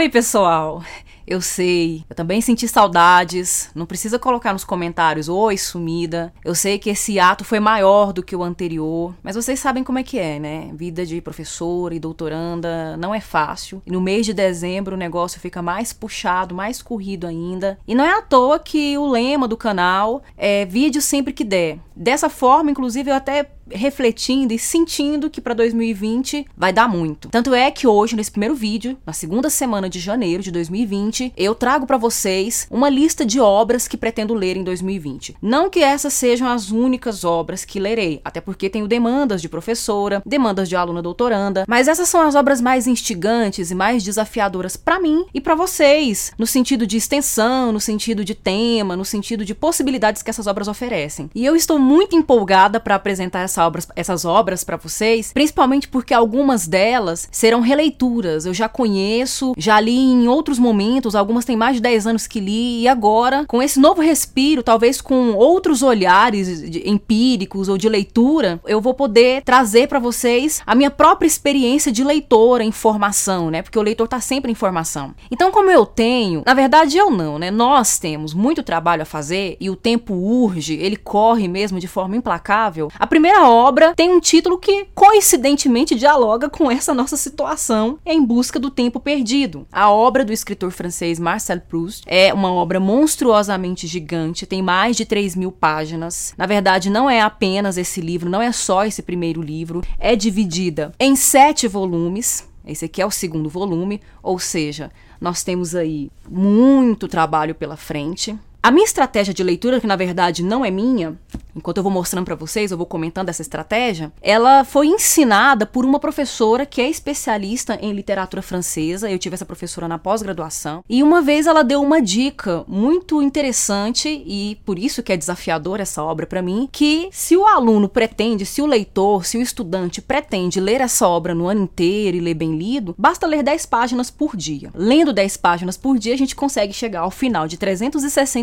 Oi, pessoal! Eu sei, eu também senti saudades. Não precisa colocar nos comentários, oi, sumida. Eu sei que esse ato foi maior do que o anterior, mas vocês sabem como é que é, né? Vida de professora e doutoranda não é fácil. E no mês de dezembro o negócio fica mais puxado, mais corrido ainda. E não é à toa que o lema do canal é vídeo sempre que der. Dessa forma, inclusive, eu até refletindo e sentindo que para 2020 vai dar muito. Tanto é que hoje, nesse primeiro vídeo, na segunda semana de janeiro de 2020, eu trago para vocês uma lista de obras que pretendo ler em 2020. Não que essas sejam as únicas obras que lerei, até porque tenho demandas de professora, demandas de aluna doutoranda, mas essas são as obras mais instigantes e mais desafiadoras para mim e para vocês, no sentido de extensão, no sentido de tema, no sentido de possibilidades que essas obras oferecem. E eu estou muito empolgada para apresentar essa obras, essas obras para vocês, principalmente porque algumas delas serão releituras. Eu já conheço, já li em outros momentos, algumas têm mais de 10 anos que li, e agora, com esse novo respiro, talvez com outros olhares empíricos ou de leitura, eu vou poder trazer para vocês a minha própria experiência de leitora em formação, né? Porque o leitor tá sempre em formação. Então, como eu tenho, na verdade eu não, né? Nós temos muito trabalho a fazer e o tempo urge, ele corre mesmo de forma implacável. A primeira obra tem um título que coincidentemente dialoga com essa nossa situação em busca do tempo perdido. A obra do escritor francês Marcel Proust é uma obra monstruosamente gigante, tem mais de 3 mil páginas. Na verdade, não é apenas esse livro, não é só esse primeiro livro, é dividida em sete volumes. Esse aqui é o segundo volume, ou seja, nós temos aí muito trabalho pela frente. A minha estratégia de leitura, que na verdade não é minha, enquanto eu vou mostrando para vocês, eu vou comentando essa estratégia, ela foi ensinada por uma professora que é especialista em literatura francesa. Eu tive essa professora na pós-graduação. E uma vez ela deu uma dica muito interessante e por isso que é desafiador essa obra para mim, que se o aluno pretende, se o leitor, se o estudante pretende ler essa obra no ano inteiro e ler bem lido, basta ler 10 páginas por dia. Lendo 10 páginas por dia, a gente consegue chegar ao final de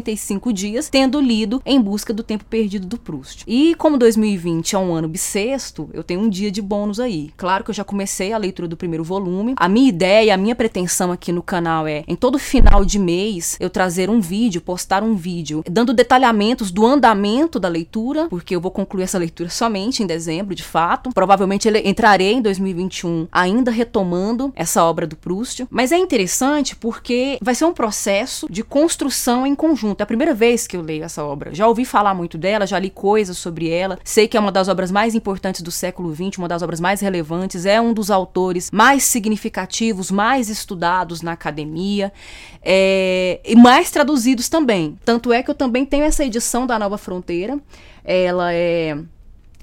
365 dias tendo lido Em Busca do Tempo Perdido do do Proust. E como 2020 é um ano bissexto, eu tenho um dia de bônus aí. Claro que eu já comecei a leitura do primeiro volume. A minha ideia, a minha pretensão aqui no canal é, em todo final de mês, eu trazer um vídeo, postar um vídeo, dando detalhamentos do andamento da leitura, porque eu vou concluir essa leitura somente em dezembro, de fato. Provavelmente entrarei em 2021 ainda retomando essa obra do Proust. Mas é interessante porque vai ser um processo de construção em conjunto. É a primeira vez que eu leio essa obra. Já ouvi falar muito dela, já li li coisas sobre ela. Sei que é uma das obras mais importantes do século XX, uma das obras mais relevantes. É um dos autores mais significativos, mais estudados na academia é, e mais traduzidos também. Tanto é que eu também tenho essa edição da Nova Fronteira. Ela é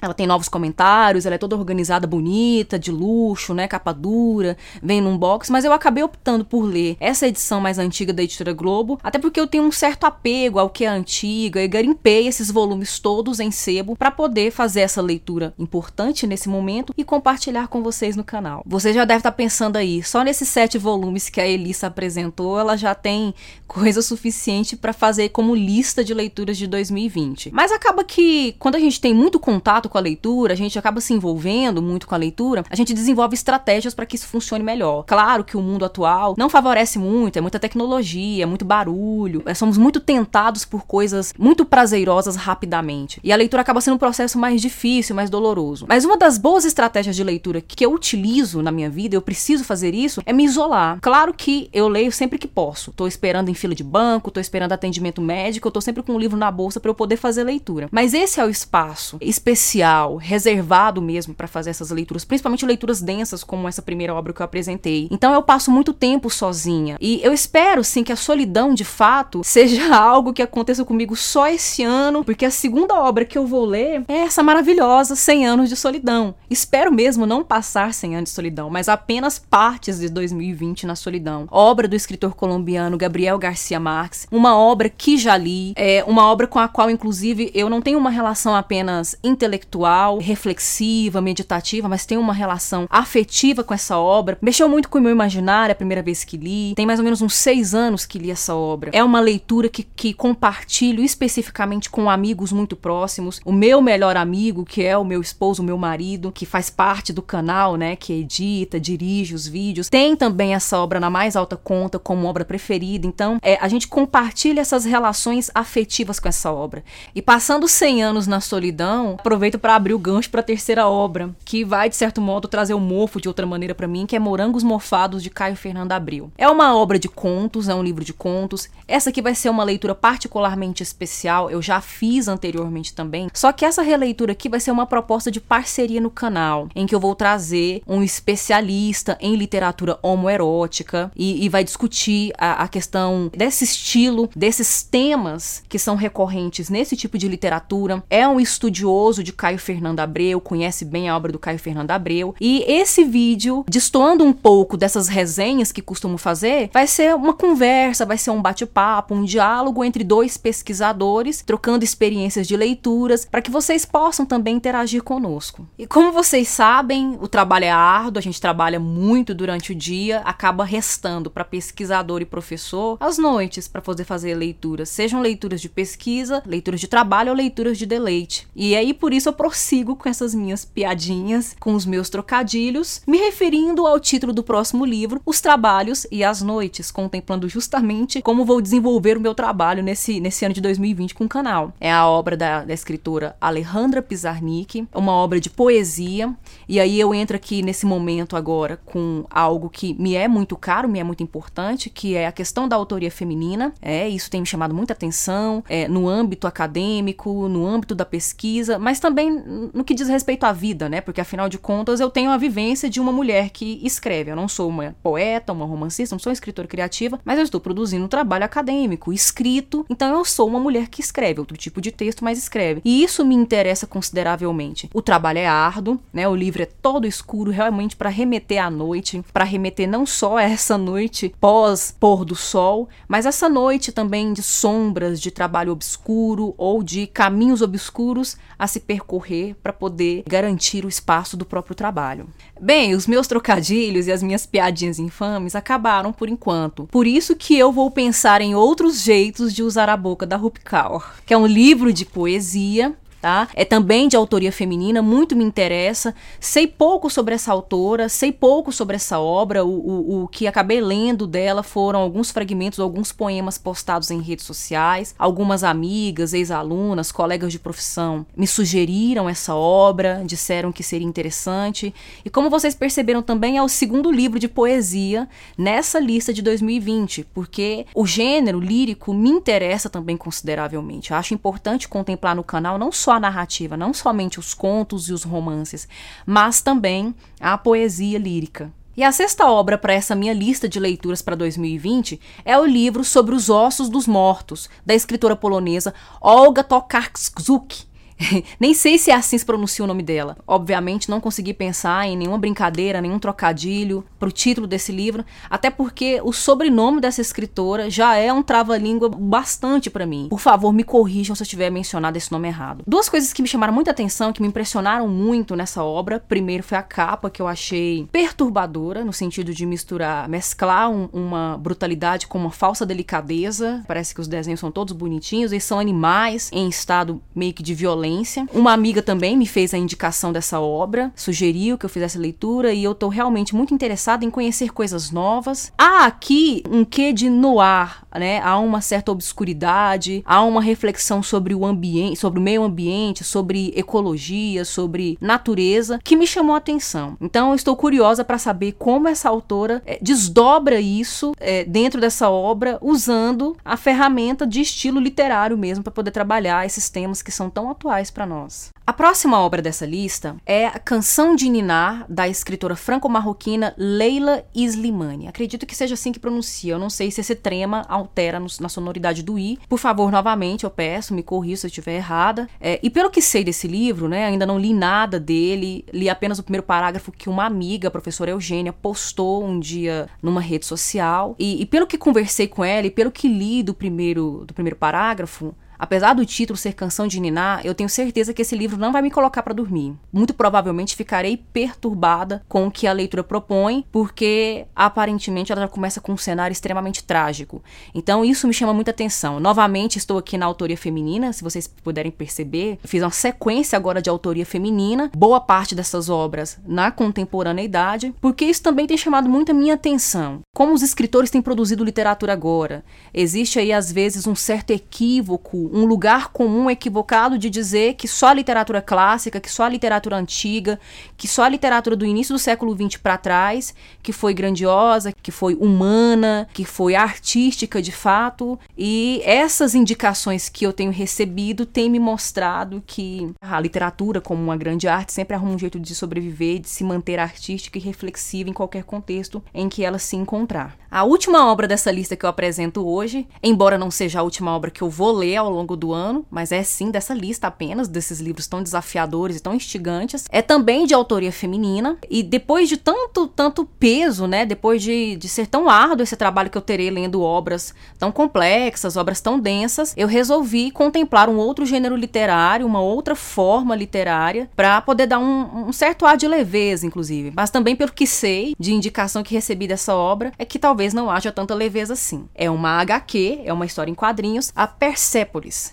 ela tem novos comentários, ela é toda organizada, bonita, de luxo, né? Capa dura, vem num box, mas eu acabei optando por ler essa edição mais antiga da editora Globo, até porque eu tenho um certo apego ao que é antiga e garimpei esses volumes todos em sebo para poder fazer essa leitura importante nesse momento e compartilhar com vocês no canal. Você já deve estar tá pensando aí, só nesses sete volumes que a Elissa apresentou, ela já tem coisa suficiente para fazer como lista de leituras de 2020. Mas acaba que quando a gente tem muito contato com a leitura, a gente acaba se envolvendo muito com a leitura, a gente desenvolve estratégias para que isso funcione melhor. Claro que o mundo atual não favorece muito, é muita tecnologia, é muito barulho, é, somos muito tentados por coisas muito prazerosas rapidamente. E a leitura acaba sendo um processo mais difícil, mais doloroso. Mas uma das boas estratégias de leitura que eu utilizo na minha vida, eu preciso fazer isso, é me isolar. Claro que eu leio sempre que posso. Tô esperando em fila de banco, tô esperando atendimento médico, eu tô sempre com um livro na bolsa para eu poder fazer leitura. Mas esse é o espaço especial especial, reservado mesmo para fazer essas leituras, principalmente leituras densas como essa primeira obra que eu apresentei. Então eu passo muito tempo sozinha e eu espero sim que a solidão de fato seja algo que aconteça comigo só esse ano, porque a segunda obra que eu vou ler é essa maravilhosa 100 anos de solidão. Espero mesmo não passar 100 anos de solidão, mas apenas partes de 2020 na solidão. Obra do escritor colombiano Gabriel Garcia Marques, uma obra que já li, é uma obra com a qual inclusive eu não tenho uma relação apenas intelectual intelectual, reflexiva, meditativa, mas tem uma relação afetiva com essa obra. Mexeu muito com o meu imaginário a primeira vez que li. Tem mais ou menos uns seis anos que li essa obra. É uma leitura que, que compartilho especificamente com amigos muito próximos. O meu melhor amigo, que é o meu esposo, o meu marido, que faz parte do canal, né, que edita, dirige os vídeos, tem também essa obra na mais alta conta como obra preferida. Então, é, a gente compartilha essas relações afetivas com essa obra. E passando 100 anos na solidão, aproveito para abrir o gancho para a terceira obra, que vai de certo modo trazer o mofo de outra maneira para mim, que é Morangos Mofados de Caio Fernando Abril. É uma obra de contos, é um livro de contos. Essa aqui vai ser uma leitura particularmente especial, eu já fiz anteriormente também. Só que essa releitura aqui vai ser uma proposta de parceria no canal, em que eu vou trazer um especialista em literatura homoerótica e, e vai discutir a, a questão desse estilo, desses temas que são recorrentes nesse tipo de literatura. É um estudioso de Caio Fernando Abreu, conhece bem a obra do Caio Fernando Abreu. E esse vídeo, destoando um pouco dessas resenhas que costumo fazer, vai ser uma conversa, vai ser um bate-papo, um diálogo entre dois pesquisadores, trocando experiências de leituras, para que vocês possam também interagir conosco. E como vocês sabem, o trabalho é árduo, a gente trabalha muito durante o dia, acaba restando para pesquisador e professor as noites para poder fazer leituras, sejam leituras de pesquisa, leituras de trabalho ou leituras de deleite. E aí por isso eu prossigo com essas minhas piadinhas, com os meus trocadilhos, me referindo ao título do próximo livro, Os Trabalhos e as Noites, contemplando justamente como vou desenvolver o meu trabalho nesse, nesse ano de 2020 com o canal. É a obra da, da escritora Alejandra Pizarnik, uma obra de poesia, e aí eu entro aqui nesse momento agora com algo que me é muito caro, me é muito importante, que é a questão da autoria feminina. É, isso tem me chamado muita atenção é, no âmbito acadêmico, no âmbito da pesquisa, mas também no que diz respeito à vida, né? Porque afinal de contas eu tenho a vivência de uma mulher que escreve. Eu não sou uma poeta, uma romancista, não sou uma escritora criativa, mas eu estou produzindo um trabalho acadêmico, escrito. Então eu sou uma mulher que escreve outro tipo de texto, mas escreve. E isso me interessa consideravelmente. O trabalho é árduo, né? O livro é todo escuro, realmente para remeter à noite, para remeter não só a essa noite pós pôr do sol, mas essa noite também de sombras, de trabalho obscuro ou de caminhos obscuros a se percorrer para poder garantir o espaço do próprio trabalho. Bem, os meus trocadilhos e as minhas piadinhas infames acabaram por enquanto. Por isso que eu vou pensar em outros jeitos de usar a boca da Rupi Kaur, que é um livro de poesia tá? É também de autoria feminina, muito me interessa. Sei pouco sobre essa autora, sei pouco sobre essa obra. O, o, o que acabei lendo dela foram alguns fragmentos, alguns poemas postados em redes sociais. Algumas amigas, ex-alunas, colegas de profissão me sugeriram essa obra, disseram que seria interessante. E como vocês perceberam também, é o segundo livro de poesia nessa lista de 2020, porque o gênero lírico me interessa também consideravelmente. Eu acho importante contemplar no canal não só a narrativa, não somente os contos e os romances, mas também a poesia lírica. E a sexta obra para essa minha lista de leituras para 2020 é o livro Sobre os Ossos dos Mortos, da escritora polonesa Olga Tokarczuk, Nem sei se é assim se pronuncia o nome dela. Obviamente não consegui pensar em nenhuma brincadeira, nenhum trocadilho pro título desse livro, até porque o sobrenome dessa escritora já é um trava-língua bastante para mim. Por favor, me corrijam se eu tiver mencionado esse nome errado. Duas coisas que me chamaram muita atenção, que me impressionaram muito nessa obra. Primeiro foi a capa, que eu achei perturbadora, no sentido de misturar, mesclar um, uma brutalidade com uma falsa delicadeza. Parece que os desenhos são todos bonitinhos, eles são animais em estado meio que de violência violência. Uma amiga também me fez a indicação dessa obra, sugeriu que eu fizesse leitura e eu tô realmente muito interessada em conhecer coisas novas. Há aqui um quê de noir, né? Há uma certa obscuridade, há uma reflexão sobre o ambiente, sobre o meio ambiente, sobre ecologia, sobre natureza, que me chamou a atenção. Então eu estou curiosa para saber como essa autora é, desdobra isso é, dentro dessa obra usando a ferramenta de estilo literário mesmo para poder trabalhar esses temas que são tão atuais para nós. A próxima obra dessa lista é a Canção de Ninar, da escritora franco-marroquina Leila Islimani. Acredito que seja assim que pronuncia. Eu não sei se esse trema altera no, na sonoridade do i. Por favor, novamente, eu peço, me corrija se eu estiver errada. É, e pelo que sei desse livro, né, ainda não li nada dele, li apenas o primeiro parágrafo que uma amiga, a professora Eugênia, postou um dia numa rede social. E, e pelo que conversei com ela e pelo que li do primeiro, do primeiro parágrafo, Apesar do título ser Canção de Niná, eu tenho certeza que esse livro não vai me colocar para dormir. Muito provavelmente ficarei perturbada com o que a leitura propõe, porque aparentemente ela já começa com um cenário extremamente trágico. Então isso me chama muita atenção. Novamente estou aqui na autoria feminina, se vocês puderem perceber, fiz uma sequência agora de autoria feminina, boa parte dessas obras na contemporaneidade, porque isso também tem chamado muito a minha atenção. Como os escritores têm produzido literatura agora? Existe aí às vezes um certo equívoco, um lugar comum equivocado de dizer que só a literatura clássica, que só a literatura antiga, que só a literatura do início do século XX para trás, que foi grandiosa, que foi humana, que foi artística de fato. E essas indicações que eu tenho recebido têm me mostrado que a literatura, como uma grande arte, sempre arruma um jeito de sobreviver, de se manter artística e reflexiva em qualquer contexto em que ela se encontrar. A última obra dessa lista que eu apresento hoje, embora não seja a última obra que eu vou ler ao longo do ano, mas é sim dessa lista apenas, desses livros tão desafiadores e tão instigantes, é também de autoria feminina. E depois de tanto, tanto peso, né? Depois de, de ser tão árduo esse trabalho que eu terei lendo obras tão complexas, obras tão densas, eu resolvi contemplar um outro gênero literário, uma outra forma literária, para poder dar um, um certo ar de leveza, inclusive. Mas também pelo que sei, de indicação que recebi dessa obra, é que talvez não haja tanta leveza assim. É uma HQ, é uma história em quadrinhos, a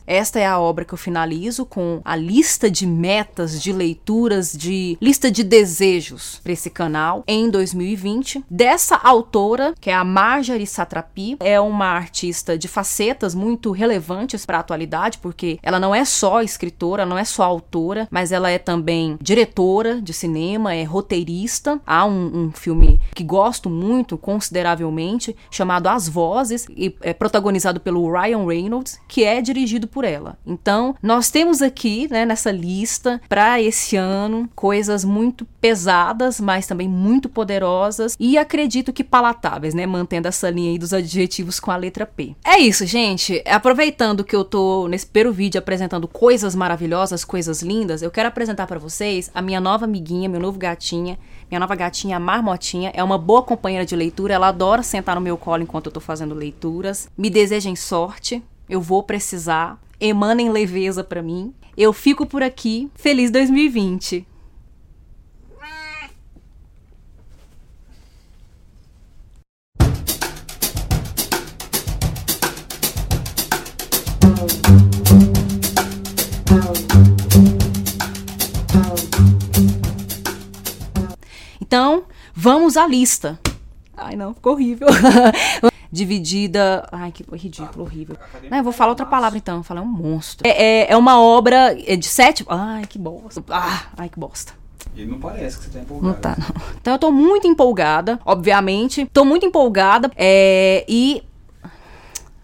Esta é a obra que eu finalizo com a lista de metas, de leituras, de lista de desejos para esse canal em 2020. Dessa autora, que é a Marjorie Satrapi, é uma artista de facetas muito relevantes para a atualidade, porque ela não é só escritora, não é só autora, mas ela é também diretora de cinema, é roteirista. Há um, um filme que gosto muito, consideravelmente chamado As Vozes, e é protagonizado pelo Ryan Reynolds, que é dirigido por ela. Então, nós temos aqui, né, nessa lista, para esse ano, coisas muito pesadas, mas também muito poderosas e acredito que palatáveis, né, mantendo essa linha aí dos adjetivos com a letra P. É isso, gente. Aproveitando que eu tô nesse primeiro vídeo apresentando coisas maravilhosas, coisas lindas, eu quero apresentar para vocês a minha nova amiguinha, meu novo gatinha, minha nova gatinha, a Marmotinha, é uma boa companheira de leitura, ela adora sentar no meu colo enquanto eu tô fazendo leituras. Me desejem sorte, eu vou precisar. Emanem leveza para mim. Eu fico por aqui. Feliz 2020! Então, vamos à lista. Ai, não, ficou horrível. Dividida. Ai, que ridículo, horrível. Não, eu vou falar outra palavra então. Eu falei, é um monstro. É, é, é uma obra de sete. Ai, que bosta. Ah, ai, que bosta. E não parece que você tá empolgada. Não tá, não. Então eu tô muito empolgada, obviamente. Tô muito empolgada. É, e.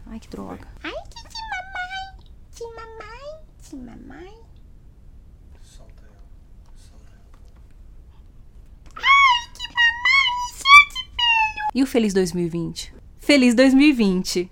Ai, que droga. Ai, que de mamãe, de mamãe, de mamãe. Solta ela. Solta ela. Ai, que mamãe, sete pelo. E o Feliz 2020? Feliz 2020!